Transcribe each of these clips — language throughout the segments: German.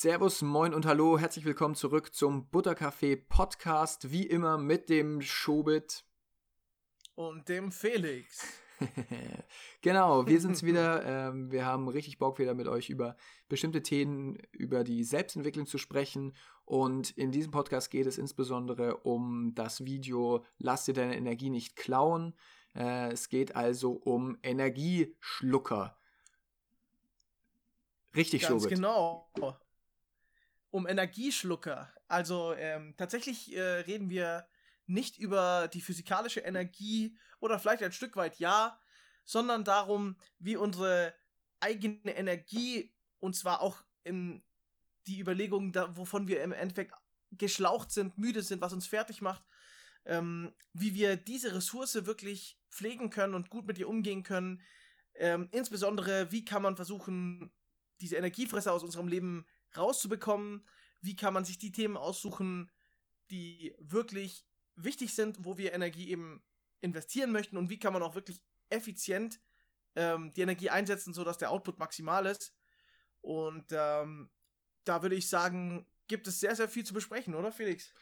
Servus, moin und hallo, herzlich willkommen zurück zum Buttercafé Podcast, wie immer mit dem Schobit und dem Felix. genau, wir sind's wieder. Ähm, wir haben richtig Bock, wieder mit euch über bestimmte Themen, über die Selbstentwicklung zu sprechen. Und in diesem Podcast geht es insbesondere um das Video Lass dir deine Energie nicht klauen. Äh, es geht also um Energieschlucker. Richtig, Ganz Schubert. genau um Energieschlucker. Also ähm, tatsächlich äh, reden wir nicht über die physikalische Energie oder vielleicht ein Stück weit ja, sondern darum, wie unsere eigene Energie und zwar auch in die Überlegung, da, wovon wir im Endeffekt geschlaucht sind, müde sind, was uns fertig macht, ähm, wie wir diese Ressource wirklich pflegen können und gut mit ihr umgehen können. Ähm, insbesondere, wie kann man versuchen, diese Energiefresser aus unserem Leben rauszubekommen. Wie kann man sich die Themen aussuchen, die wirklich wichtig sind, wo wir Energie eben investieren möchten und wie kann man auch wirklich effizient ähm, die Energie einsetzen, sodass der Output maximal ist. Und ähm, da würde ich sagen, gibt es sehr, sehr viel zu besprechen, oder Felix?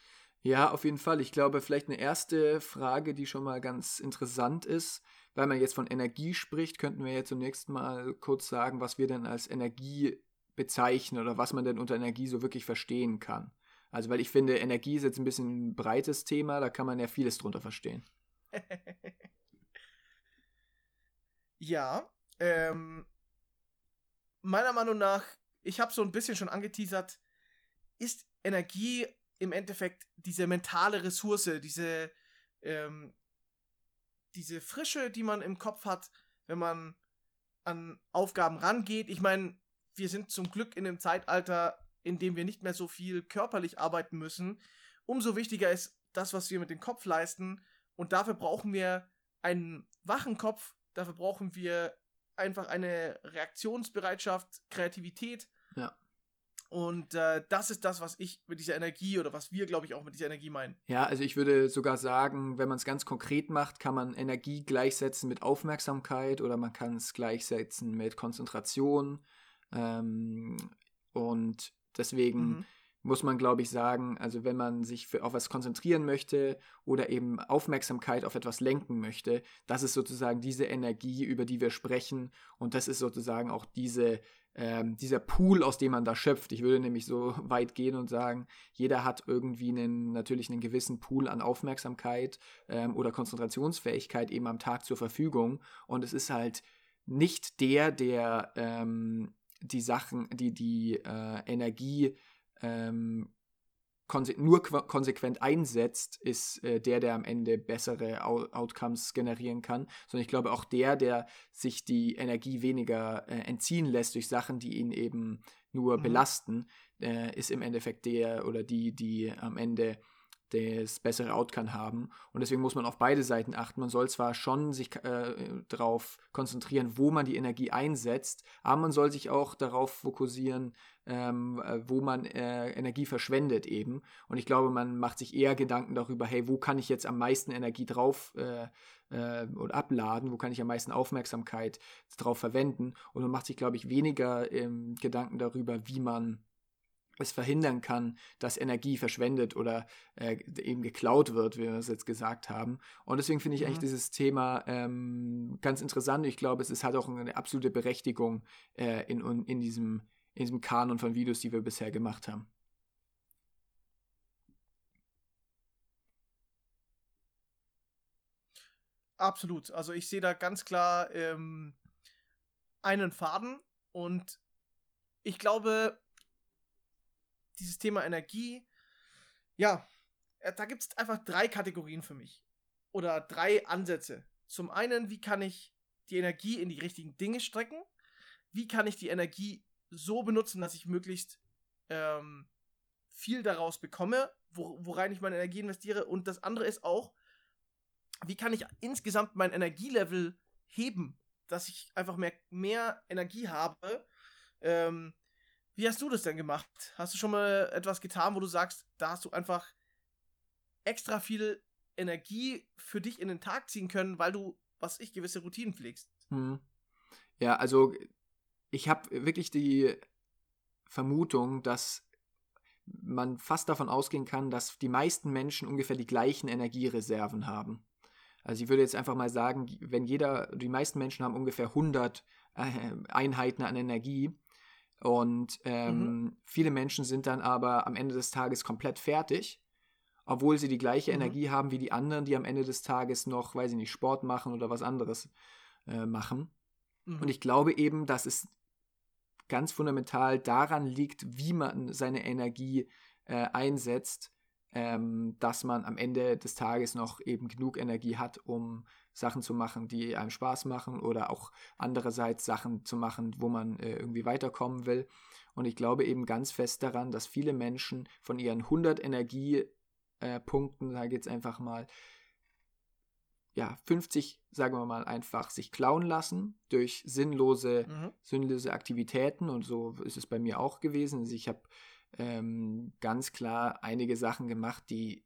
Ja, auf jeden Fall. Ich glaube, vielleicht eine erste Frage, die schon mal ganz interessant ist, weil man jetzt von Energie spricht, könnten wir jetzt zunächst mal kurz sagen, was wir denn als Energie bezeichnen oder was man denn unter Energie so wirklich verstehen kann. Also, weil ich finde, Energie ist jetzt ein bisschen ein breites Thema, da kann man ja vieles drunter verstehen. ja, ähm, meiner Meinung nach, ich habe so ein bisschen schon angeteasert, ist Energie im Endeffekt diese mentale Ressource, diese, ähm, diese Frische, die man im Kopf hat, wenn man an Aufgaben rangeht. Ich meine, wir sind zum Glück in einem Zeitalter, in dem wir nicht mehr so viel körperlich arbeiten müssen. Umso wichtiger ist das, was wir mit dem Kopf leisten. Und dafür brauchen wir einen wachen Kopf. Dafür brauchen wir einfach eine Reaktionsbereitschaft, Kreativität. Ja. Und äh, das ist das, was ich mit dieser Energie oder was wir, glaube ich, auch mit dieser Energie meinen. Ja, also ich würde sogar sagen, wenn man es ganz konkret macht, kann man Energie gleichsetzen mit Aufmerksamkeit oder man kann es gleichsetzen mit Konzentration ähm, und deswegen mhm. muss man, glaube ich, sagen, also wenn man sich für, auf was konzentrieren möchte oder eben Aufmerksamkeit auf etwas lenken möchte, das ist sozusagen diese Energie, über die wir sprechen. Und das ist sozusagen auch diese, ähm, dieser Pool, aus dem man da schöpft. Ich würde nämlich so weit gehen und sagen, jeder hat irgendwie einen, natürlich einen gewissen Pool an Aufmerksamkeit ähm, oder Konzentrationsfähigkeit eben am Tag zur Verfügung. Und es ist halt nicht der, der ähm, die Sachen, die, die äh, Energie ähm, konse nur konsequent einsetzt, ist äh, der, der am Ende bessere Out Outcomes generieren kann, sondern ich glaube auch der, der sich die Energie weniger äh, entziehen lässt durch Sachen, die ihn eben nur mhm. belasten, äh, ist im Endeffekt der oder die, die am Ende das bessere Outcome haben. Und deswegen muss man auf beide Seiten achten. Man soll zwar schon sich äh, darauf konzentrieren, wo man die Energie einsetzt, aber man soll sich auch darauf fokussieren, ähm, äh, wo man äh, Energie verschwendet eben. Und ich glaube, man macht sich eher Gedanken darüber, hey, wo kann ich jetzt am meisten Energie drauf äh, äh, und abladen, wo kann ich am meisten Aufmerksamkeit drauf verwenden. Und man macht sich, glaube ich, weniger ähm, Gedanken darüber, wie man es verhindern kann, dass Energie verschwendet oder äh, eben geklaut wird, wie wir es jetzt gesagt haben. Und deswegen finde ich mhm. eigentlich dieses Thema ähm, ganz interessant. Ich glaube, es ist, hat auch eine absolute Berechtigung äh, in, in, diesem, in diesem Kanon von Videos, die wir bisher gemacht haben. Absolut. Also ich sehe da ganz klar ähm, einen Faden und ich glaube, dieses Thema Energie, ja, äh, da gibt es einfach drei Kategorien für mich. Oder drei Ansätze. Zum einen, wie kann ich die Energie in die richtigen Dinge strecken? Wie kann ich die Energie so benutzen, dass ich möglichst ähm, viel daraus bekomme, wo, worein ich meine Energie investiere? Und das andere ist auch, wie kann ich insgesamt mein Energielevel heben, dass ich einfach mehr, mehr Energie habe, ähm, wie hast du das denn gemacht? Hast du schon mal etwas getan, wo du sagst, da hast du einfach extra viel Energie für dich in den Tag ziehen können, weil du, was ich, gewisse Routinen pflegst? Hm. Ja, also ich habe wirklich die Vermutung, dass man fast davon ausgehen kann, dass die meisten Menschen ungefähr die gleichen Energiereserven haben. Also ich würde jetzt einfach mal sagen, wenn jeder, die meisten Menschen haben ungefähr 100 äh, Einheiten an Energie und ähm, mhm. viele Menschen sind dann aber am Ende des Tages komplett fertig, obwohl sie die gleiche mhm. Energie haben wie die anderen, die am Ende des Tages noch, weiß ich nicht, Sport machen oder was anderes äh, machen. Mhm. Und ich glaube eben, dass es ganz fundamental daran liegt, wie man seine Energie äh, einsetzt, ähm, dass man am Ende des Tages noch eben genug Energie hat, um Sachen zu machen, die einem Spaß machen oder auch andererseits Sachen zu machen, wo man äh, irgendwie weiterkommen will. Und ich glaube eben ganz fest daran, dass viele Menschen von ihren 100 Energiepunkten, äh, sage ich jetzt einfach mal, ja, 50, sagen wir mal, einfach sich klauen lassen durch sinnlose, mhm. sinnlose Aktivitäten. Und so ist es bei mir auch gewesen. Also ich habe ähm, ganz klar einige Sachen gemacht, die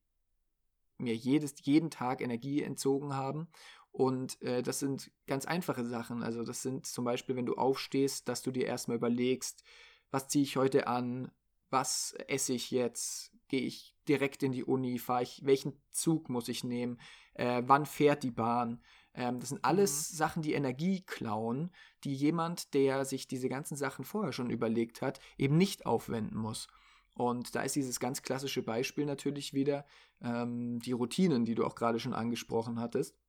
mir jedes, jeden Tag Energie entzogen haben. Und äh, das sind ganz einfache Sachen. Also das sind zum Beispiel, wenn du aufstehst, dass du dir erstmal überlegst, was ziehe ich heute an, was esse ich jetzt, gehe ich direkt in die Uni, fahre ich, welchen Zug muss ich nehmen, äh, wann fährt die Bahn. Ähm, das sind alles mhm. Sachen, die Energie klauen, die jemand, der sich diese ganzen Sachen vorher schon überlegt hat, eben nicht aufwenden muss. Und da ist dieses ganz klassische Beispiel natürlich wieder ähm, die Routinen, die du auch gerade schon angesprochen hattest.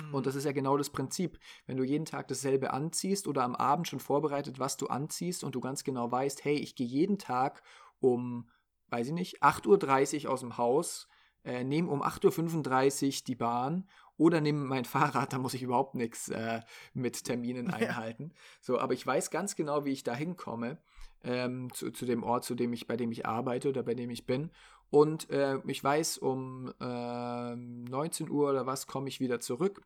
Und mhm. das ist ja genau das Prinzip. Wenn du jeden Tag dasselbe anziehst oder am Abend schon vorbereitet, was du anziehst und du ganz genau weißt, hey, ich gehe jeden Tag um, weiß ich nicht, 8.30 Uhr aus dem Haus, äh, nehme um 8.35 Uhr die Bahn oder nehme mein Fahrrad, da muss ich überhaupt nichts äh, mit Terminen einhalten. Ja. So, aber ich weiß ganz genau, wie ich da hinkomme, ähm, zu, zu dem Ort, zu dem ich, bei dem ich arbeite oder bei dem ich bin. Und äh, ich weiß, um äh, 19 Uhr oder was komme ich wieder zurück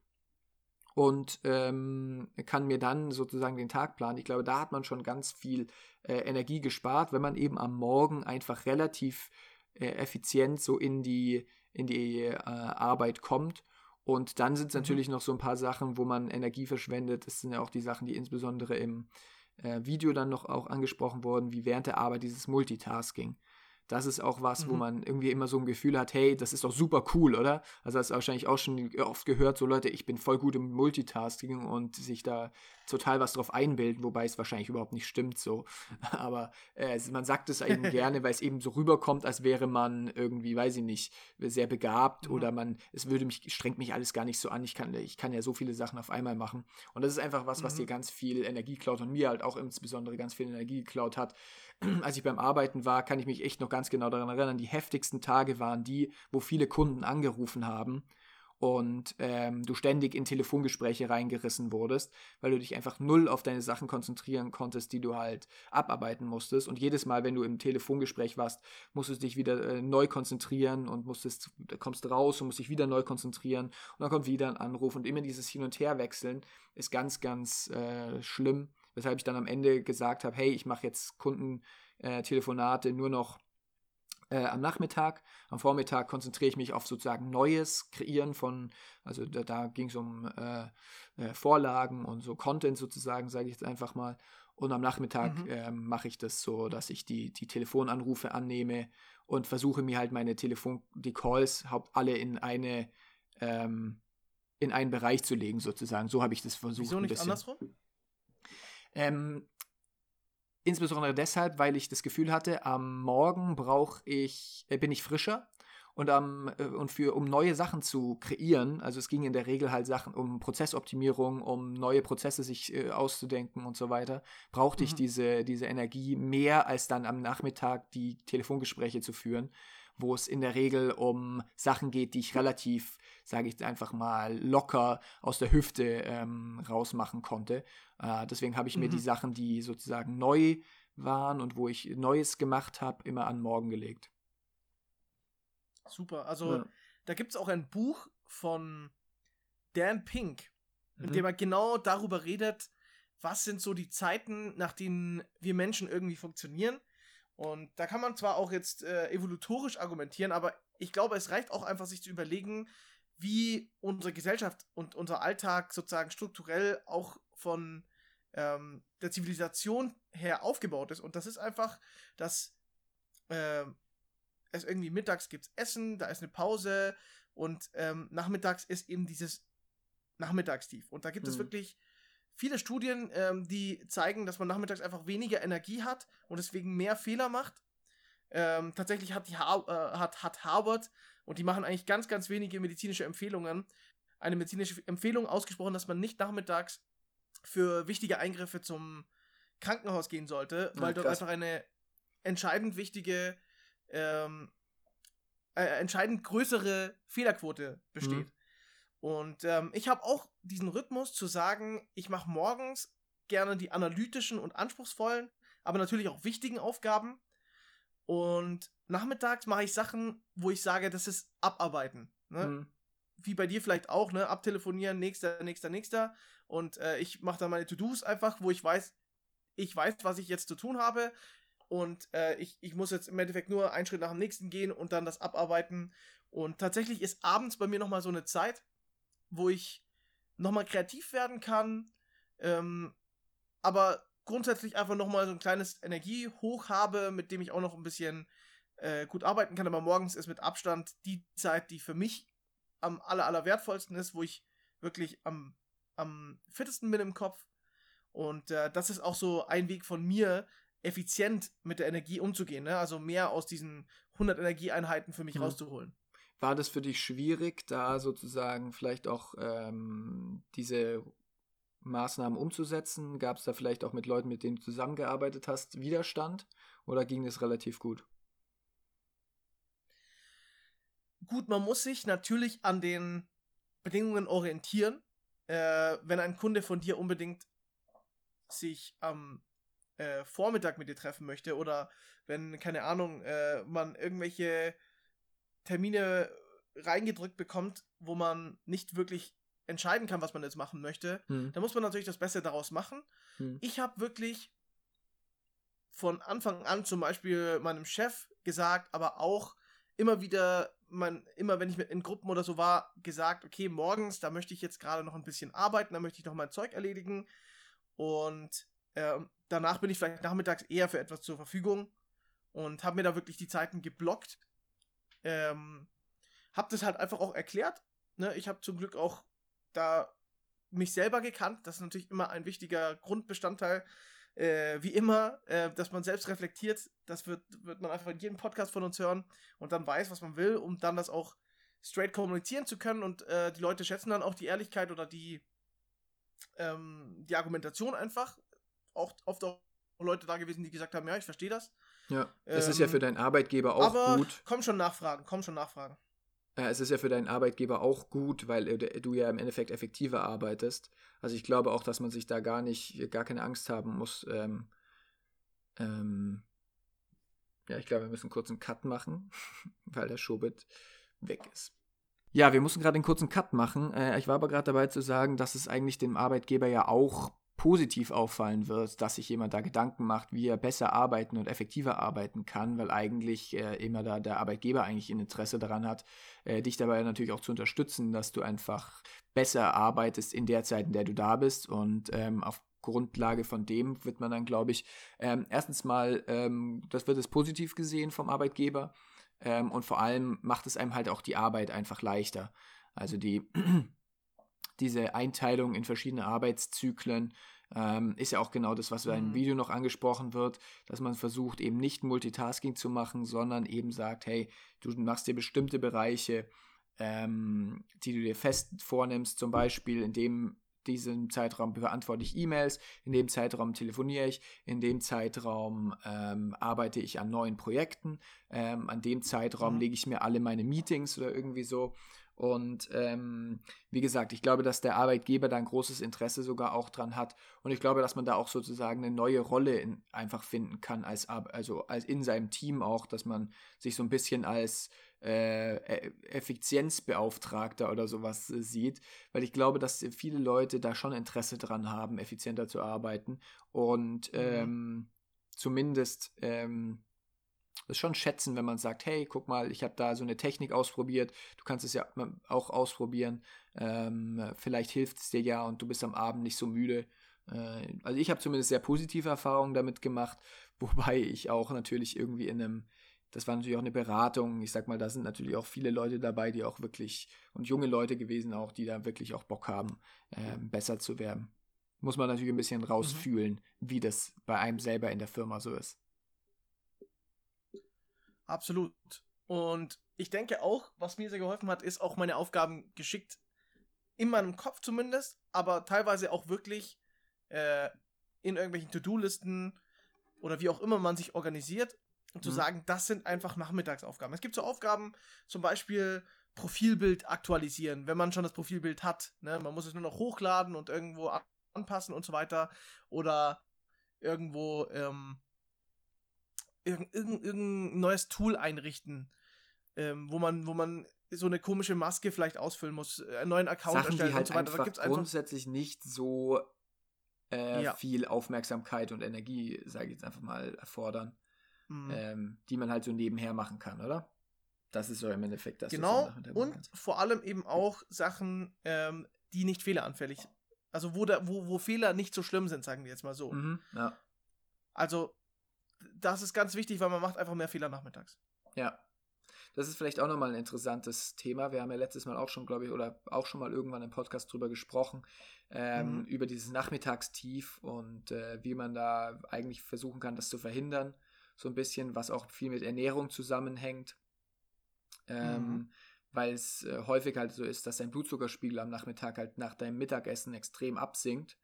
und ähm, kann mir dann sozusagen den Tag planen. Ich glaube, da hat man schon ganz viel äh, Energie gespart, wenn man eben am Morgen einfach relativ äh, effizient so in die, in die äh, Arbeit kommt. Und dann sind es mhm. natürlich noch so ein paar Sachen, wo man Energie verschwendet. Das sind ja auch die Sachen, die insbesondere im äh, Video dann noch auch angesprochen wurden, wie während der Arbeit dieses Multitasking das ist auch was, mhm. wo man irgendwie immer so ein Gefühl hat, hey, das ist doch super cool, oder? Also hast du wahrscheinlich auch schon oft gehört, so Leute, ich bin voll gut im Multitasking und sich da total was drauf einbilden, wobei es wahrscheinlich überhaupt nicht stimmt so. Aber äh, man sagt es eben gerne, weil es eben so rüberkommt, als wäre man irgendwie, weiß ich nicht, sehr begabt mhm. oder man, es würde mich, strengt mich alles gar nicht so an. Ich kann, ich kann ja so viele Sachen auf einmal machen. Und das ist einfach was, was mhm. dir ganz viel Energie klaut und mir halt auch insbesondere ganz viel Energie geklaut hat. Als ich beim Arbeiten war, kann ich mich echt noch ganz genau daran erinnern, die heftigsten Tage waren die, wo viele Kunden angerufen haben und ähm, du ständig in Telefongespräche reingerissen wurdest, weil du dich einfach null auf deine Sachen konzentrieren konntest, die du halt abarbeiten musstest. Und jedes Mal, wenn du im Telefongespräch warst, musstest du dich wieder äh, neu konzentrieren und musstest, kommst raus und musst dich wieder neu konzentrieren. Und dann kommt wieder ein Anruf und immer dieses Hin- und Herwechseln ist ganz, ganz äh, schlimm. Weshalb ich dann am Ende gesagt habe, hey, ich mache jetzt Kundentelefonate äh, nur noch äh, am Nachmittag. Am Vormittag konzentriere ich mich auf sozusagen Neues kreieren von, also da, da ging es um äh, äh, Vorlagen und so Content sozusagen, sage ich jetzt einfach mal. Und am Nachmittag mhm. äh, mache ich das so, dass ich die, die Telefonanrufe annehme und versuche mir halt meine Telefon, die Calls haupt alle in eine ähm, in einen Bereich zu legen sozusagen. So habe ich das versucht. Wieso nicht andersrum? Ähm, Insbesondere deshalb, weil ich das Gefühl hatte, am Morgen brauche ich, äh, bin ich frischer und, ähm, und für, um neue Sachen zu kreieren, also es ging in der Regel halt Sachen um Prozessoptimierung, um neue Prozesse sich äh, auszudenken und so weiter, brauchte mhm. ich diese, diese Energie mehr als dann am Nachmittag die Telefongespräche zu führen, wo es in der Regel um Sachen geht, die ich relativ sage ich einfach mal, locker aus der Hüfte ähm, rausmachen konnte. Äh, deswegen habe ich mhm. mir die mhm. Sachen, die sozusagen neu waren und wo ich Neues gemacht habe, immer an morgen gelegt. Super. Also ja. da gibt es auch ein Buch von Dan Pink, in mhm. dem er genau darüber redet, was sind so die Zeiten, nach denen wir Menschen irgendwie funktionieren. Und da kann man zwar auch jetzt äh, evolutorisch argumentieren, aber ich glaube, es reicht auch einfach, sich zu überlegen, wie unsere Gesellschaft und unser Alltag sozusagen strukturell auch von ähm, der Zivilisation her aufgebaut ist. Und das ist einfach, dass äh, es irgendwie mittags gibt Essen, da ist eine Pause und ähm, nachmittags ist eben dieses Nachmittagstief. Und da gibt mhm. es wirklich viele Studien, ähm, die zeigen, dass man nachmittags einfach weniger Energie hat und deswegen mehr Fehler macht. Ähm, tatsächlich hat, die Har äh, hat, hat Harvard, und die machen eigentlich ganz, ganz wenige medizinische Empfehlungen, eine medizinische Empfehlung ausgesprochen, dass man nicht nachmittags für wichtige Eingriffe zum Krankenhaus gehen sollte, weil ja, dort einfach eine entscheidend wichtige, ähm, äh, entscheidend größere Fehlerquote besteht. Mhm. Und ähm, ich habe auch diesen Rhythmus zu sagen, ich mache morgens gerne die analytischen und anspruchsvollen, aber natürlich auch wichtigen Aufgaben. Und nachmittags mache ich Sachen, wo ich sage, das ist Abarbeiten. Ne? Mhm. Wie bei dir vielleicht auch, ne? Abtelefonieren, nächster, nächster, nächster. Und äh, ich mache dann meine To-Dos einfach, wo ich weiß, ich weiß, was ich jetzt zu tun habe. Und äh, ich, ich muss jetzt im Endeffekt nur einen Schritt nach dem nächsten gehen und dann das abarbeiten. Und tatsächlich ist abends bei mir nochmal so eine Zeit, wo ich nochmal kreativ werden kann, ähm, aber grundsätzlich einfach nochmal so ein kleines Energiehoch habe, mit dem ich auch noch ein bisschen äh, gut arbeiten kann. Aber morgens ist mit Abstand die Zeit, die für mich am aller, aller wertvollsten ist, wo ich wirklich am, am fittesten bin im Kopf. Und äh, das ist auch so ein Weg von mir, effizient mit der Energie umzugehen. Ne? Also mehr aus diesen 100 Energieeinheiten für mich mhm. rauszuholen. War das für dich schwierig, da sozusagen vielleicht auch ähm, diese Maßnahmen umzusetzen? Gab es da vielleicht auch mit Leuten, mit denen du zusammengearbeitet hast, Widerstand oder ging es relativ gut? Gut, man muss sich natürlich an den Bedingungen orientieren. Äh, wenn ein Kunde von dir unbedingt sich am äh, Vormittag mit dir treffen möchte oder wenn, keine Ahnung, äh, man irgendwelche Termine reingedrückt bekommt, wo man nicht wirklich entscheiden kann, was man jetzt machen möchte, hm. dann muss man natürlich das Beste daraus machen. Hm. Ich habe wirklich von Anfang an zum Beispiel meinem Chef gesagt, aber auch immer wieder, mein, immer wenn ich in Gruppen oder so war, gesagt, okay, morgens, da möchte ich jetzt gerade noch ein bisschen arbeiten, da möchte ich noch mein Zeug erledigen und äh, danach bin ich vielleicht nachmittags eher für etwas zur Verfügung und habe mir da wirklich die Zeiten geblockt ähm, hab das halt einfach auch erklärt. Ne? Ich habe zum Glück auch da mich selber gekannt. Das ist natürlich immer ein wichtiger Grundbestandteil. Äh, wie immer, äh, dass man selbst reflektiert. Das wird, wird man einfach in jedem Podcast von uns hören und dann weiß, was man will, um dann das auch straight kommunizieren zu können. Und äh, die Leute schätzen dann auch die Ehrlichkeit oder die, ähm, die Argumentation einfach. Auch oft auch Leute da gewesen, die gesagt haben, ja, ich verstehe das. Ja, das ähm, ist ja für deinen Arbeitgeber auch aber gut. Komm schon nachfragen, komm schon nachfragen. Ja, es ist ja für deinen Arbeitgeber auch gut, weil äh, du ja im Endeffekt effektiver arbeitest. Also ich glaube auch, dass man sich da gar nicht, gar keine Angst haben muss. Ähm, ähm, ja, ich glaube, wir müssen kurz einen Cut machen, weil der Schobit weg ist. Ja, wir mussten gerade einen kurzen Cut machen. Äh, ich war aber gerade dabei zu sagen, dass es eigentlich dem Arbeitgeber ja auch positiv auffallen wird, dass sich jemand da Gedanken macht, wie er besser arbeiten und effektiver arbeiten kann, weil eigentlich äh, immer da der Arbeitgeber eigentlich ein Interesse daran hat, äh, dich dabei natürlich auch zu unterstützen, dass du einfach besser arbeitest in der Zeit, in der du da bist und ähm, auf Grundlage von dem wird man dann, glaube ich, ähm, erstens mal, ähm, das wird es positiv gesehen vom Arbeitgeber ähm, und vor allem macht es einem halt auch die Arbeit einfach leichter. Also die diese Einteilung in verschiedene Arbeitszyklen ähm, ist ja auch genau das, was mhm. im Video noch angesprochen wird, dass man versucht, eben nicht Multitasking zu machen, sondern eben sagt, hey, du machst dir bestimmte Bereiche, ähm, die du dir fest vornimmst, zum Beispiel in dem diesem Zeitraum beantworte ich E-Mails, in dem Zeitraum telefoniere ich, in dem Zeitraum ähm, arbeite ich an neuen Projekten, ähm, an dem Zeitraum mhm. lege ich mir alle meine Meetings oder irgendwie so. Und ähm, wie gesagt, ich glaube, dass der Arbeitgeber da ein großes Interesse sogar auch dran hat. Und ich glaube, dass man da auch sozusagen eine neue Rolle in, einfach finden kann, als, also als in seinem Team auch, dass man sich so ein bisschen als äh, e-, Effizienzbeauftragter oder sowas äh, sieht. Weil ich glaube, dass viele Leute da schon Interesse dran haben, effizienter zu arbeiten. Und mhm. ähm, zumindest ähm, das schon schätzen, wenn man sagt, hey, guck mal, ich habe da so eine Technik ausprobiert, du kannst es ja auch ausprobieren, ähm, vielleicht hilft es dir ja und du bist am Abend nicht so müde Äh, also ich habe zumindest sehr positive Erfahrungen damit gemacht, wobei ich auch natürlich irgendwie in einem, das war natürlich auch eine Beratung, ich sag mal, da sind natürlich auch viele Leute dabei, die auch wirklich, und junge Leute gewesen auch, die da wirklich auch Bock haben, äh, besser zu werden. Muss man natürlich ein bisschen rausfühlen, mhm. wie das bei einem selber in der Firma so ist. Absolut. Und ich denke auch, was mir sehr geholfen hat, ist auch meine Aufgaben geschickt, in meinem Kopf zumindest, aber teilweise auch wirklich äh, in irgendwelchen To-Do-Listen oder wie auch immer man sich organisiert, um mhm. zu sagen, das sind einfach Nachmittagsaufgaben. Es gibt so Aufgaben, zum Beispiel Profilbild aktualisieren, wenn man schon das Profilbild hat. Ne? Man muss es nur noch hochladen und irgendwo anpassen und so weiter. Oder irgendwo ähm, irgendein, irgendein neues Tool einrichten, ähm, wo man, wo man so eine komische Maske vielleicht ausfüllen muss, äh, einen neuen Account Sachen, erstellen die halt und so weiter. Einfach da grundsätzlich nicht so äh, ja. viel Aufmerksamkeit und Energie, sage ich jetzt einfach mal, erfordern, mhm. ähm, die man halt so nebenher machen kann, oder? Das ist so im Endeffekt das. Genau. Und kannst. vor allem eben auch Sachen, ähm, die nicht fehleranfällig also wo, da, wo, wo Fehler nicht so schlimm sind, sagen wir jetzt mal so. Mhm, ja. Also, das ist ganz wichtig, weil man macht einfach mehr Fehler nachmittags. Ja. Das ist vielleicht auch nochmal ein interessantes Thema. Wir haben ja letztes Mal auch schon, glaube ich, oder auch schon mal irgendwann im Podcast drüber gesprochen, ähm, mhm. über dieses Nachmittagstief und äh, wie man da eigentlich versuchen kann, das zu verhindern. So ein bisschen, was auch viel mit Ernährung zusammenhängt. Ähm, mhm weil es äh, häufig halt so ist, dass dein Blutzuckerspiegel am Nachmittag halt nach deinem Mittagessen extrem absinkt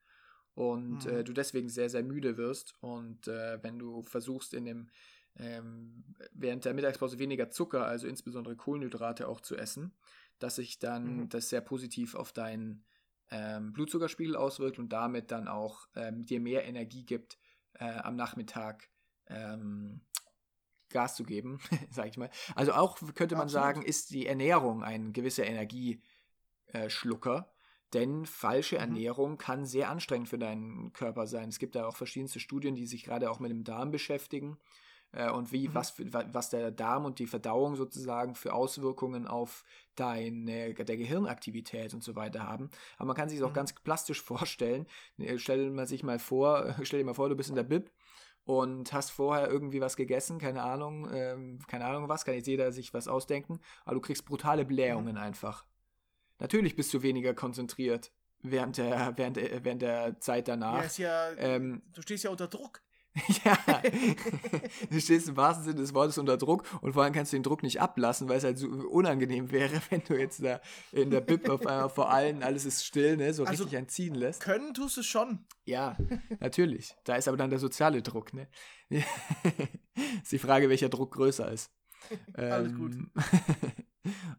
und äh, mhm. äh, du deswegen sehr, sehr müde wirst. Und äh, wenn du versuchst, in dem ähm, während der Mittagspause weniger Zucker, also insbesondere Kohlenhydrate auch zu essen, dass sich dann mhm. das sehr positiv auf deinen ähm, Blutzuckerspiegel auswirkt und damit dann auch ähm, dir mehr Energie gibt äh, am Nachmittag ähm, Gas zu geben, sage ich mal. Also auch könnte man Absolut. sagen, ist die Ernährung ein gewisser Energieschlucker. Denn falsche mhm. Ernährung kann sehr anstrengend für deinen Körper sein. Es gibt da auch verschiedenste Studien, die sich gerade auch mit dem Darm beschäftigen äh, und wie, mhm. was, was der Darm und die Verdauung sozusagen für Auswirkungen auf deine der Gehirnaktivität und so weiter haben. Aber man kann sich das auch mhm. ganz plastisch vorstellen. Äh, stell man sich mal vor, stell dir mal vor, du bist in der Bib und hast vorher irgendwie was gegessen, keine Ahnung, ähm, keine Ahnung was, kann jetzt jeder sich was ausdenken, aber du kriegst brutale Blähungen mhm. einfach. Natürlich bist du weniger konzentriert während der, während, während der Zeit danach. Ja, ja, ähm, du stehst ja unter Druck. ja, du stehst im wahrsten Sinne des Wortes unter Druck und vor allem kannst du den Druck nicht ablassen, weil es halt so unangenehm wäre, wenn du jetzt da in der Bib auf einmal vor allen, alles ist still, ne, so also richtig einziehen lässt. Können tust du es schon. Ja, natürlich. Da ist aber dann der soziale Druck, ne? ist die Frage, welcher Druck größer ist. Alles gut.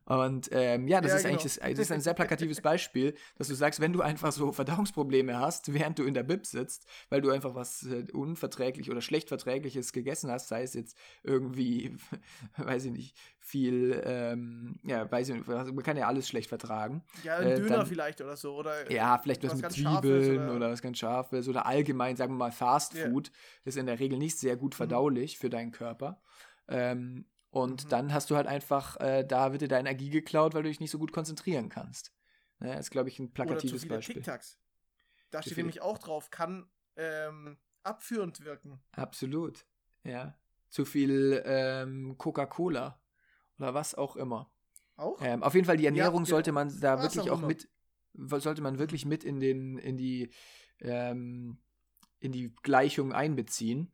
Und ähm, ja, das ja, ist genau. eigentlich das, das, ist ein sehr plakatives Beispiel, dass du sagst, wenn du einfach so Verdauungsprobleme hast, während du in der Bib sitzt, weil du einfach was äh, unverträglich oder schlecht verträgliches gegessen hast, sei es jetzt irgendwie, weiß ich nicht, viel, ähm, ja, weiß ich nicht, man kann ja alles schlecht vertragen. Ja, ein äh, Döner dann, vielleicht oder so, oder? Ja, vielleicht was, was mit Zwiebeln oder, oder, was ganz scharfes oder allgemein, sagen wir mal, Fast Food yeah. ist in der Regel nicht sehr gut mhm. verdaulich mhm. für deinen Körper. Ähm, und mhm. dann hast du halt einfach, äh, da wird dir deine Energie geklaut, weil du dich nicht so gut konzentrieren kannst. Ne, ist, glaube ich, ein plakatives Oder zu viele Beispiel. TikToks. Da steht nämlich auch drauf, kann ähm, abführend wirken. Absolut, ja. Zu viel ähm, Coca-Cola oder was auch immer. Auch? Ähm, auf jeden Fall die Ernährung ja, sollte man da was wirklich auch, auch mit, sollte man wirklich mit in den, in die, ähm, in die Gleichung einbeziehen.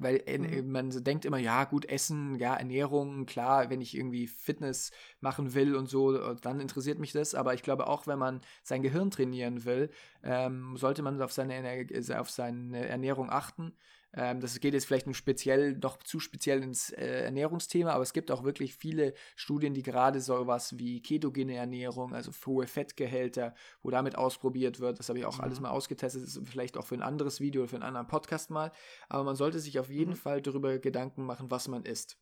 Weil mhm. man denkt immer, ja, gut, Essen, ja, Ernährung, klar, wenn ich irgendwie Fitness machen will und so, äh, dann interessiert mich das. Aber ich glaube auch, wenn man sein Gehirn trainieren will, ähm, sollte man auf seine, auf seine Ernährung achten. Ähm, das geht jetzt vielleicht nur speziell, doch zu speziell ins äh, Ernährungsthema, aber es gibt auch wirklich viele Studien, die gerade sowas wie ketogene Ernährung, also hohe Fettgehälter, wo damit ausprobiert wird. Das habe ich auch mhm. alles mal ausgetestet. Das ist vielleicht auch für ein anderes Video oder für einen anderen Podcast mal. Aber man sollte sich auf jeden mhm. Fall darüber Gedanken machen, was man isst.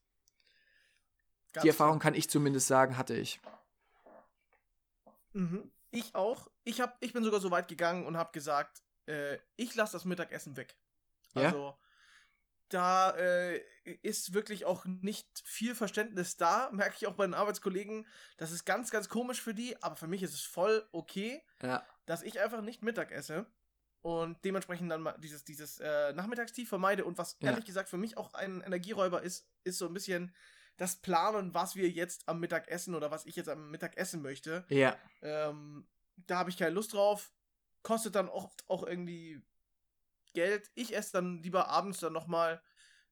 Ganz die Erfahrung kann ich zumindest sagen, hatte ich. Mhm. Ich auch. Ich, hab, ich bin sogar so weit gegangen und habe gesagt, äh, ich lasse das Mittagessen weg. Also ja? da äh, ist wirklich auch nicht viel Verständnis da, merke ich auch bei den Arbeitskollegen. Das ist ganz, ganz komisch für die, aber für mich ist es voll okay, ja. dass ich einfach nicht Mittag esse. und dementsprechend dann mal dieses, dieses äh, Nachmittagstief vermeide. Und was Ja. ehrlich gesagt für mich auch ein Energieräuber ist, ist so ein bisschen das Planen, was wir jetzt am Mittag essen oder was ich jetzt am Mittag essen möchte. Ja, Ähm, da habe ich keine Lust drauf. Kostet dann oft auch irgendwie Geld. Ich esse dann lieber abends dann nochmal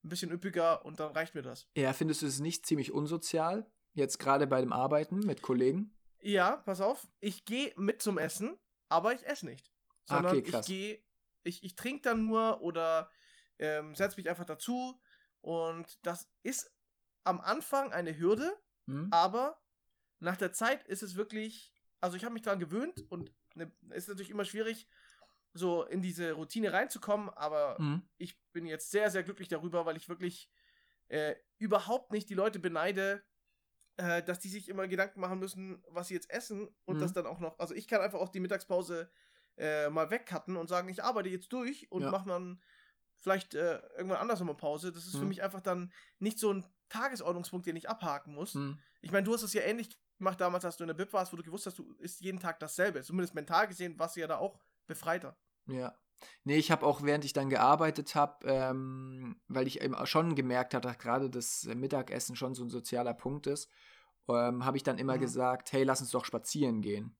ein bisschen üppiger und dann reicht mir das. ja, findest du es nicht ziemlich unsozial? Jetzt gerade bei dem Arbeiten mit Kollegen? Ja, pass auf. Ich gehe mit zum Essen, aber ich esse nicht. Ah, Sondern okay, krass. ich gehe, ich, ich trinke dann nur oder ähm, setze mich einfach dazu. Und das ist am Anfang eine Hürde, Hm? aber nach der Zeit ist es wirklich, also ich habe mich daran gewöhnt und ne, es ist natürlich immer schwierig, so in diese Routine reinzukommen, aber Hm? ich bin jetzt sehr, sehr glücklich darüber, weil ich wirklich äh, überhaupt nicht die Leute beneide, äh, dass die sich immer Gedanken machen müssen, was sie jetzt essen und Mhm. das dann auch noch, also ich kann einfach auch die Mittagspause äh, mal wegcutten und sagen, ich arbeite jetzt durch und Ja. mache dann vielleicht äh, irgendwann anders nochmal Pause. Das ist für Mhm. mich einfach dann nicht so ein Tagesordnungspunkt, den ich abhaken muss. Hm? Ich meine, du hast es ja ähnlich gemacht damals, als du in der Bib warst, wo du gewusst hast, du isst jeden Tag dasselbe. Zumindest mental gesehen warst du ja da auch befreiter. Ja. Nee, ich habe auch, während ich dann gearbeitet habe, ähm, weil ich eben auch schon gemerkt habe, dass gerade das Mittagessen schon so ein sozialer Punkt ist, ähm, habe ich dann immer Mhm. gesagt, hey, lass uns doch spazieren gehen.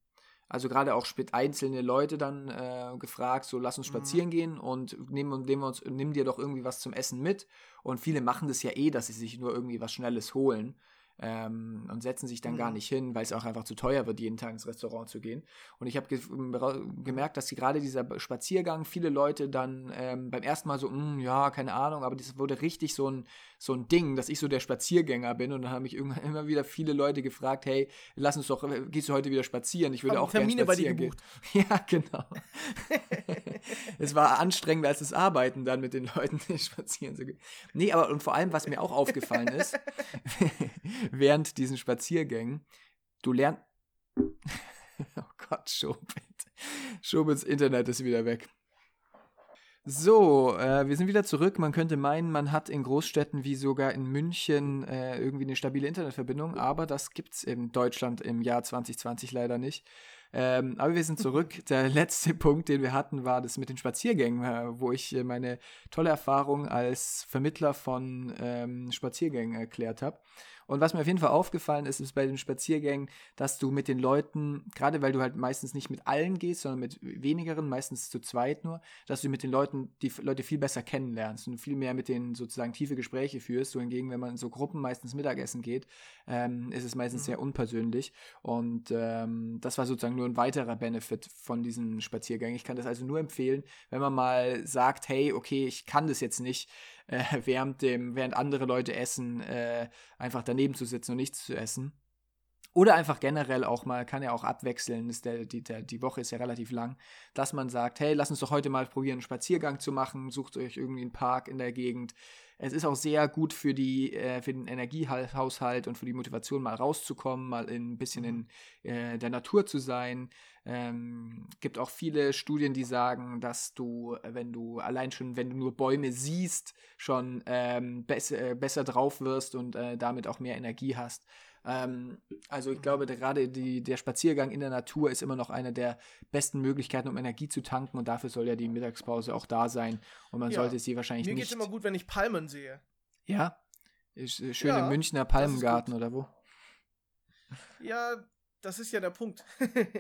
Also gerade auch spät einzelne Leute dann äh, gefragt, so lass uns Mhm. spazieren gehen und nehmen, nehmen wir uns, nimm dir doch irgendwie was zum Essen mit. Und viele machen das ja eh, dass sie sich nur irgendwie was Schnelles holen ähm, und setzen sich dann gar Mhm. nicht hin, weil es auch einfach zu teuer wird, jeden Tag ins Restaurant zu gehen. Und ich habe ge bera- gemerkt, dass die, gerade dieser Spaziergang viele Leute dann ähm, beim ersten Mal so, "Mm, ja, keine Ahnung, aber das wurde richtig so ein, so ein Ding, dass ich so der Spaziergänger bin. Und dann haben mich irgendwann immer wieder viele Leute gefragt, hey, lass uns doch, äh, gehst du heute wieder spazieren? Ich würde Haben auch gerne Termine bei dir spazieren gehen. gebucht. Ja, genau. es war anstrengender als das Arbeiten, dann mit den Leuten spazieren zu gehen. Nee, aber und vor allem, was mir auch aufgefallen ist, während diesen Spaziergängen, du lernst. oh Gott, Schobit. Schobits Internet ist wieder weg. So, äh, wir sind wieder zurück. Man könnte meinen, man hat in Großstädten wie sogar in München äh, irgendwie eine stabile Internetverbindung, aber das gibt's in Deutschland im Jahr 2020 leider nicht. Ähm, aber wir sind zurück. Der letzte Punkt, den wir hatten, war das mit den Spaziergängen, äh, wo ich äh, meine tolle Erfahrung als Vermittler von ähm, Spaziergängen erklärt habe. Und was mir auf jeden Fall aufgefallen ist, ist bei den Spaziergängen, dass du mit den Leuten, gerade weil du halt meistens nicht mit allen gehst, sondern mit wenigeren, meistens zu zweit nur, dass du mit den Leuten die Leute viel besser kennenlernst und viel mehr mit denen sozusagen tiefe Gespräche führst. So hingegen, wenn man in so Gruppen meistens Mittagessen geht, ähm, ist es meistens Mhm. sehr unpersönlich. Und ähm, das war sozusagen nur ein weiterer Benefit von diesen Spaziergängen. Ich kann das also nur empfehlen, wenn man mal sagt, hey, okay, ich kann das jetzt nicht, äh, während dem, während andere Leute essen, äh, einfach daneben zu sitzen und nichts zu essen. Oder einfach generell auch mal, kann ja auch abwechseln, ist der, die, der, die Woche ist ja relativ lang, dass man sagt, hey, lass uns doch heute mal probieren, einen Spaziergang zu machen, sucht euch irgendwie einen Park in der Gegend. Es ist auch sehr gut für, die, äh, für den Energiehaushalt und für die Motivation, mal rauszukommen, mal in, ein bisschen in äh, der Natur zu sein. Ähm, gibt auch viele Studien, die sagen, dass du, wenn du allein schon, wenn du nur Bäume siehst, schon ähm, bess äh, besser drauf wirst und äh, damit auch mehr Energie hast. Ähm, also ich glaube, gerade die, der Spaziergang in der Natur ist immer noch eine der besten Möglichkeiten, um Energie zu tanken und dafür soll ja die Mittagspause auch da sein und man Ja. sollte sie wahrscheinlich Mir nicht. geht's immer gut, wenn ich Palmen sehe. Ja, ist, äh, schön Ja, im Münchner Palmengarten oder wo? Ja, das ist ja der Punkt.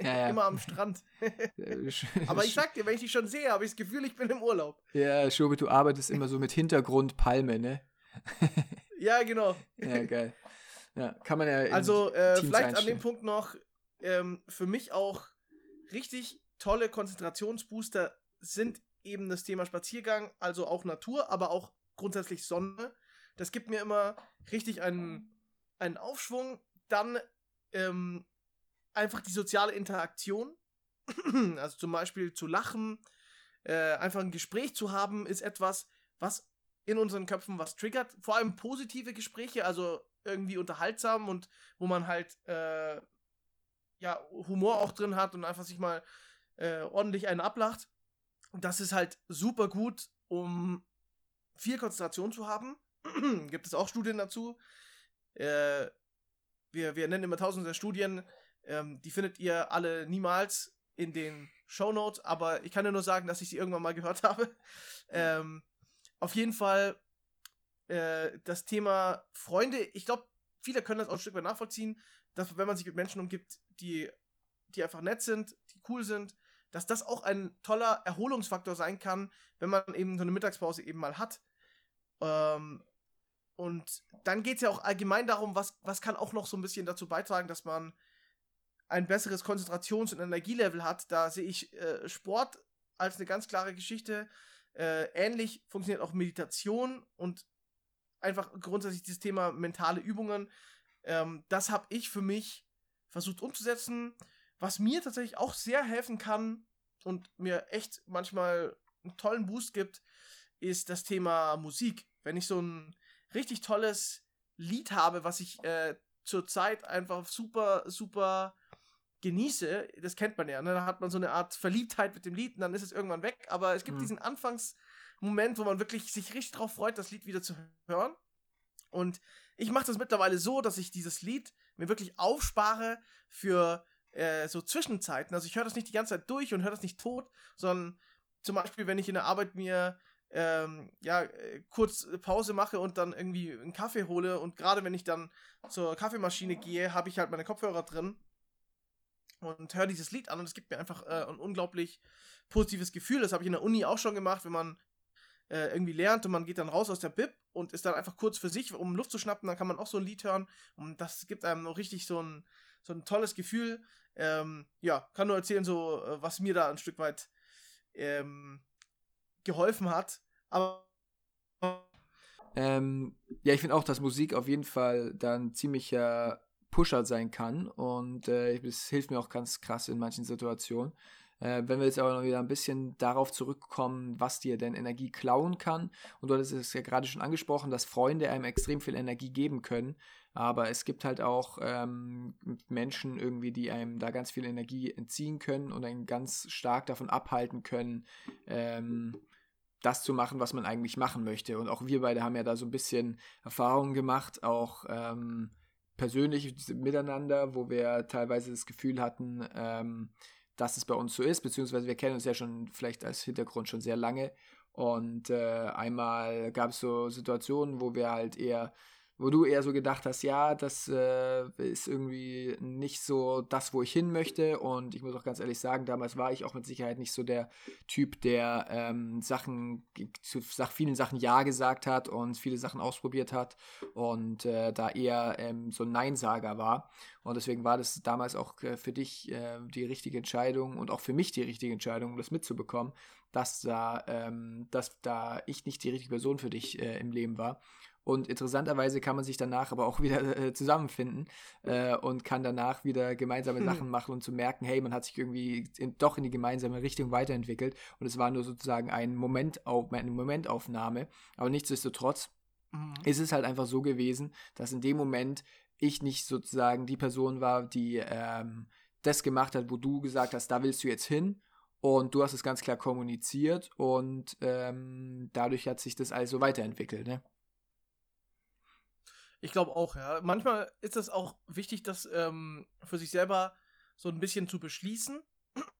ja. Immer am Strand. Äh, Aber ich sag dir, wenn ich die schon sehe, habe ich das Gefühl, ich bin im Urlaub. Ja, Schobit, du arbeitest immer so mit Hintergrund Palme, ne? Ja, genau. Ja, geil. Ja, kann man ja. in Also äh, Teams vielleicht an einstellen. dem Punkt noch ähm, für mich auch richtig tolle Konzentrationsbooster sind eben das Thema Spaziergang, also auch Natur, aber auch grundsätzlich Sonne. Das gibt mir immer richtig einen, einen Aufschwung. Dann ähm, einfach die soziale Interaktion. also zum Beispiel zu lachen, äh, einfach ein Gespräch zu haben, ist etwas, was in unseren Köpfen was triggert. Vor allem positive Gespräche, also irgendwie unterhaltsam und wo man halt äh, ja Humor auch drin hat und einfach sich mal äh, ordentlich einen ablacht. Das ist halt super gut, um viel Konzentration zu haben. Gibt es auch Studien dazu. Äh, wir, wir nennen immer tausende Studien. Ähm, die findet ihr alle niemals in den Show Notes, aber ich kann dir nur sagen, dass ich sie irgendwann mal gehört habe. Ähm, auf jeden Fall äh, das Thema Freunde, ich glaube, viele können das auch ein Stück weit nachvollziehen, dass wenn man sich mit Menschen umgibt, die, die einfach nett sind, die cool sind, dass das auch ein toller Erholungsfaktor sein kann, wenn man eben so eine Mittagspause eben mal hat. Ähm, und dann geht es ja auch allgemein darum, was, was kann auch noch so ein bisschen dazu beitragen, dass man ein besseres Konzentrations- und Energielevel hat. Da sehe ich äh, Sport als eine ganz klare Geschichte. Äh, ähnlich funktioniert auch Meditation und einfach grundsätzlich dieses Thema mentale Übungen. Ähm, das habe ich für mich versucht umzusetzen. Was mir tatsächlich auch sehr helfen kann und mir echt manchmal einen tollen Boost gibt, ist das Thema Musik. Wenn ich so ein richtig tolles Lied habe, was ich äh, zurzeit einfach super, super genieße, das kennt man ja, ne? da hat man so eine Art Verliebtheit mit dem Lied und dann ist es irgendwann weg, aber es gibt mhm. diesen Anfangsmoment, wo man wirklich sich richtig drauf freut, das Lied wieder zu hören. Und ich mache das mittlerweile so, dass ich dieses Lied mir wirklich aufspare für äh, so Zwischenzeiten. Also ich höre das nicht die ganze Zeit durch und höre das nicht tot, sondern zum Beispiel, wenn ich in der Arbeit mir ähm, ja, äh, kurz Pause mache und dann irgendwie einen Kaffee hole und gerade wenn ich dann zur Kaffeemaschine gehe, habe ich halt meine Kopfhörer drin und höre dieses Lied an und es gibt mir einfach äh, ein unglaublich positives Gefühl. Das habe ich in der Uni auch schon gemacht, wenn man äh, irgendwie lernt und man geht dann raus aus der Bib und ist dann einfach kurz für sich, um Luft zu schnappen, dann kann man auch so ein Lied hören und das gibt einem richtig so ein, so ein tolles Gefühl. Ähm, ja, kann nur erzählen, so äh, was mir da ein Stück weit ähm, geholfen hat. Aber ähm, ja, ich finde auch, dass Musik auf jeden Fall dann ziemlicher Pusher sein kann und äh, es hilft mir auch ganz krass in manchen Situationen. Äh, wenn wir jetzt aber noch wieder ein bisschen darauf zurückkommen, was dir denn Energie klauen kann, und du hattest es ja gerade schon angesprochen, dass Freunde einem extrem viel Energie geben können, aber es gibt halt auch ähm, Menschen irgendwie, die einem da ganz viel Energie entziehen können und einen ganz stark davon abhalten können, ähm, das zu machen, was man eigentlich machen möchte. Und auch wir beide haben ja da so ein bisschen Erfahrungen gemacht, auch ähm, persönlich miteinander, wo wir teilweise das Gefühl hatten, ähm, dass es bei uns so ist, beziehungsweise wir kennen uns ja schon vielleicht als Hintergrund schon sehr lange. Und äh, einmal gab es so Situationen, wo wir halt eher wo du eher so gedacht hast, ja, das äh, ist irgendwie nicht so das, wo ich hin möchte. Und ich muss auch ganz ehrlich sagen, damals war ich auch mit Sicherheit nicht so der Typ, der ähm, Sachen zu vielen Sachen Ja gesagt hat und viele Sachen ausprobiert hat und äh, da eher ähm, so ein Neinsager war. Und deswegen war das damals auch äh, für dich äh, die richtige Entscheidung und auch für mich die richtige Entscheidung, um das mitzubekommen, dass da, ähm, dass da ich nicht die richtige Person für dich äh, im Leben war. Und interessanterweise kann man sich danach aber auch wieder äh, zusammenfinden äh, und kann danach wieder gemeinsame hm. Sachen machen und zu merken, hey, man hat sich irgendwie in, doch in die gemeinsame Richtung weiterentwickelt. Und es war nur sozusagen ein Momentauf, eine Momentaufnahme. Aber nichtsdestotrotz mhm. ist es halt einfach so gewesen, dass in dem Moment ich nicht sozusagen die Person war, die ähm, das gemacht hat, wo du gesagt hast, da willst du jetzt hin. Und du hast es ganz klar kommuniziert und ähm, dadurch hat sich das also weiterentwickelt. Ne? Ich glaube auch, ja. Manchmal ist es auch wichtig, das ähm, für sich selber so ein bisschen zu beschließen,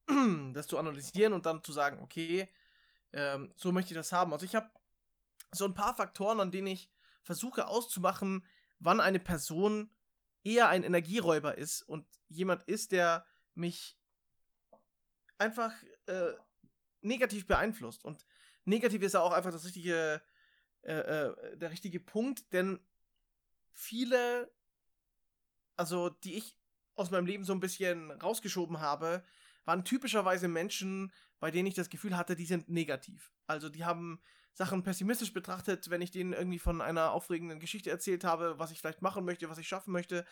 das zu analysieren und dann zu sagen, okay, ähm, so möchte ich das haben. Also ich habe so ein paar Faktoren, an denen ich versuche auszumachen, wann eine Person eher ein Energieräuber ist und jemand ist, der mich einfach äh, negativ beeinflusst. Und negativ ist ja auch einfach das richtige, äh, äh, der richtige Punkt, denn viele, also die ich aus meinem Leben so ein bisschen rausgeschoben habe, waren typischerweise Menschen, bei denen ich das Gefühl hatte, die sind negativ. Also die haben Sachen pessimistisch betrachtet, wenn ich denen irgendwie von einer aufregenden Geschichte erzählt habe, was ich vielleicht machen möchte, was ich schaffen möchte,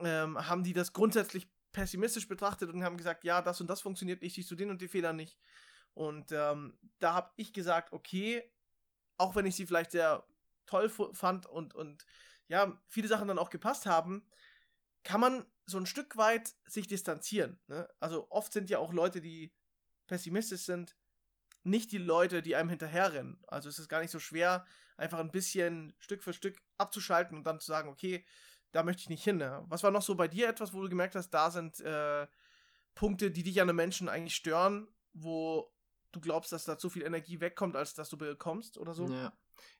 ähm, haben die das grundsätzlich pessimistisch betrachtet und haben gesagt, ja, das und das funktioniert nicht, siehst du den und die Fehler nicht. Und ähm, da habe ich gesagt, okay, auch wenn ich sie vielleicht sehr toll fand und, und ja, viele Sachen dann auch gepasst haben, kann man so ein Stück weit sich distanzieren. Ne? Also oft sind ja auch Leute, die pessimistisch sind, nicht die Leute, die einem hinterherrennen. Also es ist gar nicht so schwer, einfach ein bisschen Stück für Stück abzuschalten und dann zu sagen, okay, da möchte ich nicht hin. Ne? Was war noch so bei dir etwas, wo du gemerkt hast, da sind, äh, Punkte, die dich an einem Menschen eigentlich stören, wo du glaubst, dass da zu viel Energie wegkommt, als dass du bekommst oder so? Ja.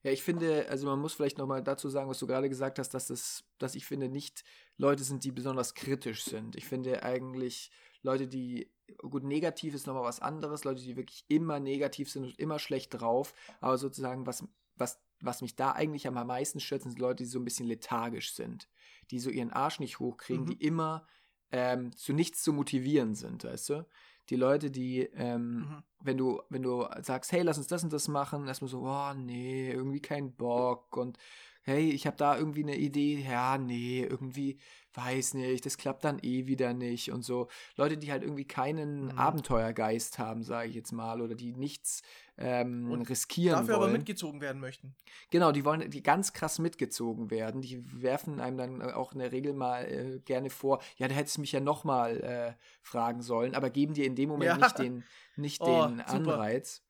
Ja, ich finde, also man muss vielleicht nochmal dazu sagen, was du gerade gesagt hast, dass das, dass ich finde, nicht Leute sind, die besonders kritisch sind. Ich finde eigentlich Leute, die, gut, negativ ist nochmal was anderes, Leute, die wirklich immer negativ sind und immer schlecht drauf, aber sozusagen, was, was, was mich da eigentlich am meisten stört, sind Leute, die so ein bisschen lethargisch sind, die so ihren Arsch nicht hochkriegen, mhm. die immer ähm, zu nichts zu motivieren sind, weißt du? Die Leute, die, ähm, mhm. wenn du, wenn du sagst, hey, lass uns das und das machen, erstmal so, oh nee, irgendwie kein Bock und hey, ich habe da irgendwie eine Idee, ja, nee, irgendwie, weiß nicht, das klappt dann eh wieder nicht und so. Leute, die halt irgendwie keinen mhm. Abenteuergeist haben, sage ich jetzt mal, oder die nichts ähm, und riskieren dafür wollen. aber mitgezogen werden möchten. Genau, die wollen die ganz krass mitgezogen werden. Die werfen einem dann auch in der Regel mal äh, gerne vor, ja, da hättest du mich ja nochmal äh, fragen sollen, aber geben dir in dem Moment ja. nicht den, nicht oh, den Anreiz.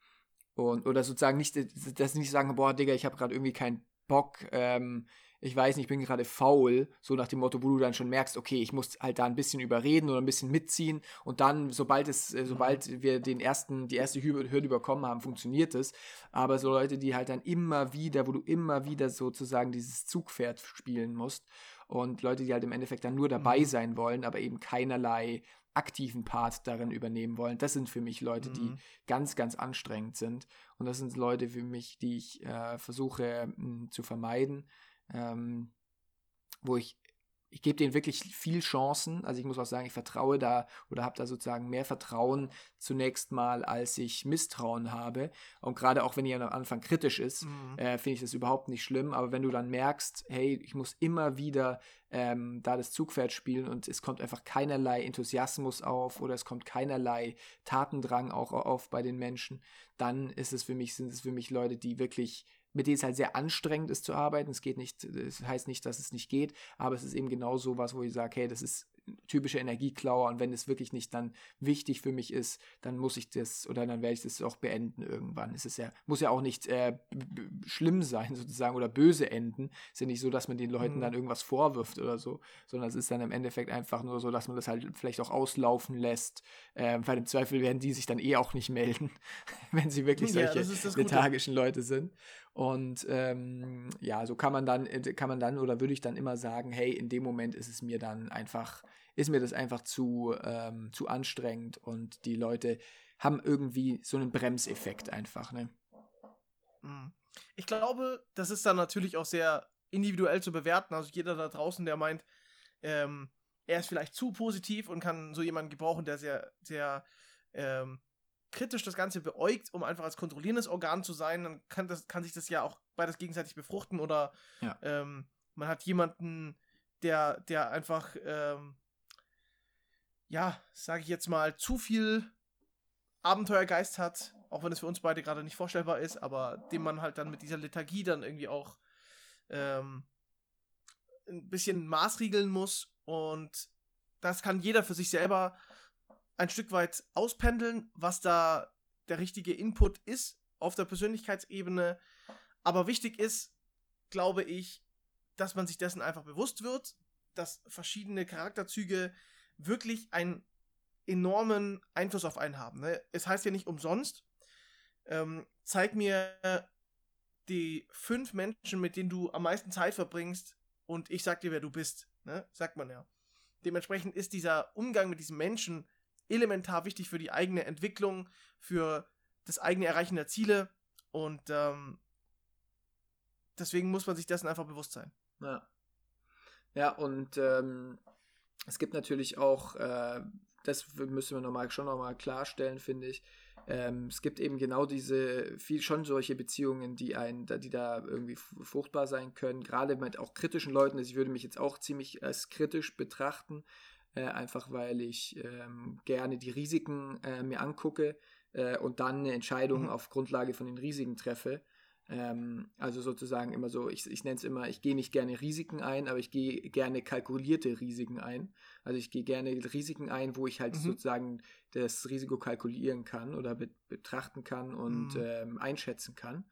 Und, oder sozusagen nicht, dass nicht sagen, boah, Digga, ich habe gerade irgendwie keinen Bock, ähm, ich weiß nicht, ich bin gerade faul, so nach dem Motto, wo du dann schon merkst, okay, ich muss halt da ein bisschen überreden oder ein bisschen mitziehen und dann, sobald es, äh, sobald mhm. wir den ersten, die erste Hürde überkommen haben, funktioniert es. Aber so Leute, die halt dann immer wieder, wo du immer wieder sozusagen dieses Zugpferd spielen musst und Leute, die halt im Endeffekt dann nur dabei mhm. sein wollen, aber eben keinerlei aktiven Part darin übernehmen wollen. Das sind für mich Leute, mhm. die ganz, ganz anstrengend sind. Und das sind Leute für mich, die ich äh, versuche mh, hm, zu vermeiden ähm, wo ich ich gebe denen wirklich viel Chancen. Also ich muss auch sagen, ich vertraue da oder habe da sozusagen mehr Vertrauen zunächst mal, als ich Misstrauen habe. Und gerade auch wenn ihr am Anfang kritisch ist, mhm. äh, finde ich das überhaupt nicht schlimm. Aber wenn du dann merkst, hey, ich muss immer wieder ähm, da das Zugpferd spielen und es kommt einfach keinerlei Enthusiasmus auf oder es kommt keinerlei Tatendrang auch auf bei den Menschen, dann ist es für mich, sind es für mich Leute, die wirklich mit denen es halt sehr anstrengend ist zu arbeiten. Es geht nicht, das heißt nicht, dass es nicht geht, aber es ist eben genau so was, wo ich sage, hey, das ist typische Energieklauer und wenn es wirklich nicht dann wichtig für mich ist, dann muss ich das oder dann werde ich das auch beenden irgendwann. Es ist ja, muss ja auch nicht äh, schlimm sein sozusagen oder böse enden. Es ist ja nicht so, dass man den Leuten mhm. dann irgendwas vorwirft oder so, sondern es ist dann im Endeffekt einfach nur so, dass man das halt vielleicht auch auslaufen lässt. Äh, weil im Zweifel werden die sich dann eh auch nicht melden, wenn sie wirklich solche ja, lethargischen Leute sind. Und ähm, ja, so kann man dann, äh, kann man dann oder würde ich dann immer sagen, hey, in dem Moment ist es mir dann einfach, ist mir das einfach zu, ähm, zu anstrengend und die Leute haben irgendwie so einen Bremseffekt einfach, ne? Mhm. Ich glaube, das ist dann natürlich auch sehr individuell zu bewerten. Also jeder da draußen, der meint, ähm, er ist vielleicht zu positiv und kann so jemanden gebrauchen, der sehr, sehr ähm, kritisch das Ganze beäugt, um einfach als kontrollierendes Organ zu sein, dann kann, das, kann sich das ja auch beides gegenseitig befruchten oder ja. ähm, man hat jemanden, der, der einfach, ähm, ja, sage ich jetzt mal, zu viel Abenteuergeist hat, auch wenn es für uns beide gerade nicht vorstellbar ist, aber dem man halt dann mit dieser Lethargie dann irgendwie auch ähm, ein bisschen maßriegeln muss und das kann jeder für sich selber ein Stück weit auspendeln, was da der richtige Input ist auf der Persönlichkeitsebene. Aber wichtig ist, glaube ich, dass man sich dessen einfach bewusst wird, dass verschiedene Charakterzüge wirklich einen enormen Einfluss auf einen haben. Ne? Es heißt ja nicht umsonst, ähm, zeig mir die fünf Menschen, mit denen du am meisten Zeit verbringst und ich sag dir, wer du bist. Ne? Sagt man ja. Dementsprechend ist dieser Umgang mit diesen Menschen elementar wichtig für die eigene Entwicklung, für das eigene Erreichen der Ziele und ähm, deswegen muss man sich dessen einfach bewusst sein. Ja, ja und ähm, es gibt natürlich auch, äh, das müssen wir nochmal schon nochmal klarstellen, finde ich. Ähm, es gibt eben genau diese, viel schon solche Beziehungen, die ein, die da irgendwie fruchtbar sein können, gerade mit auch kritischen Leuten. Also ich würde mich jetzt auch ziemlich als kritisch betrachten, äh, einfach weil ich ähm, gerne die Risiken äh, mir angucke äh, und dann eine Entscheidung mhm. auf Grundlage von den Risiken treffe. Ähm, also sozusagen immer so, ich, ich nenne es immer, ich gehe nicht gerne Risiken ein, aber ich gehe gerne kalkulierte Risiken ein. Also ich gehe gerne Risiken ein, wo ich halt mhm. sozusagen das Risiko kalkulieren kann oder be betrachten kann und mhm. ähm, einschätzen kann.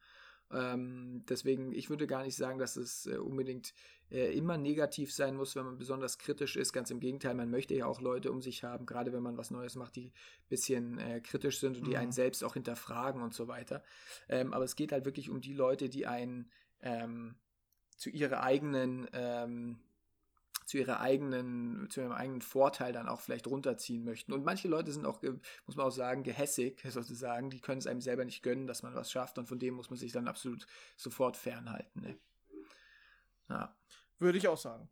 Ähm, deswegen, ich würde gar nicht sagen, dass es äh, unbedingt äh, immer negativ sein muss, wenn man besonders kritisch ist. Ganz im Gegenteil, man möchte ja auch Leute um sich haben, gerade wenn man was Neues macht, die ein bisschen äh, kritisch sind und die mhm. einen selbst auch hinterfragen und so weiter. Ähm, aber es geht halt wirklich um die Leute, die einen ähm, zu ihrer eigenen ähm, zu ihrer eigenen, zu ihrem eigenen Vorteil dann auch vielleicht runterziehen möchten. Und manche Leute sind auch, muss man auch sagen, gehässig sozusagen. Die können es einem selber nicht gönnen, dass man was schafft und von dem muss man sich dann absolut sofort fernhalten. Ne? Ja. Würde ich auch sagen.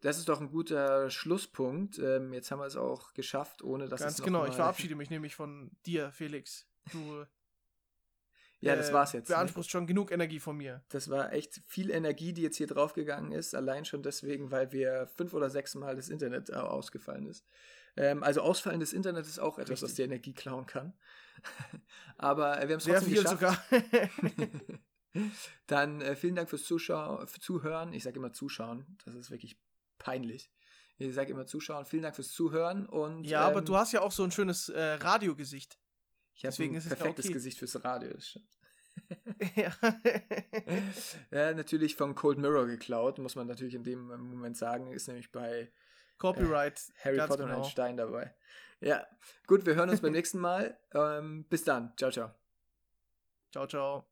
Das ist doch ein guter Schlusspunkt. Ähm, jetzt haben wir es auch geschafft, ohne dass Ganz es genau, ich verabschiede mich nämlich von dir, Felix. Du ja, das äh, war's jetzt. Beanspruchst ne? schon genug Energie von mir. Das war echt viel Energie, die jetzt hier draufgegangen ist. Allein schon deswegen, weil wir fünf oder sechs Mal das Internet äh, ausgefallen ist. Ähm, also ausfallendes Internet ist auch etwas, Richtig. was die Energie klauen kann. Aber äh, wir haben es trotzdem viel geschafft. sogar. Dann äh, vielen Dank fürs Zuschau für Zuhören. Ich sage immer Zuschauen. Das ist wirklich peinlich. Ich sage immer Zuschauen. Vielen Dank fürs Zuhören. Und, ja, ähm, aber du hast ja auch so ein schönes äh, Radiogesicht. Ich habe ein perfektes okay. Gesicht fürs Radio, ja. ja, natürlich von Cold Mirror geklaut, muss man natürlich in dem Moment sagen, ist nämlich bei Copyright äh, Harry Potter genau. und ein Stein dabei. Ja, gut, wir hören uns beim nächsten Mal. Ähm, bis dann. Ciao, ciao. Ciao, ciao.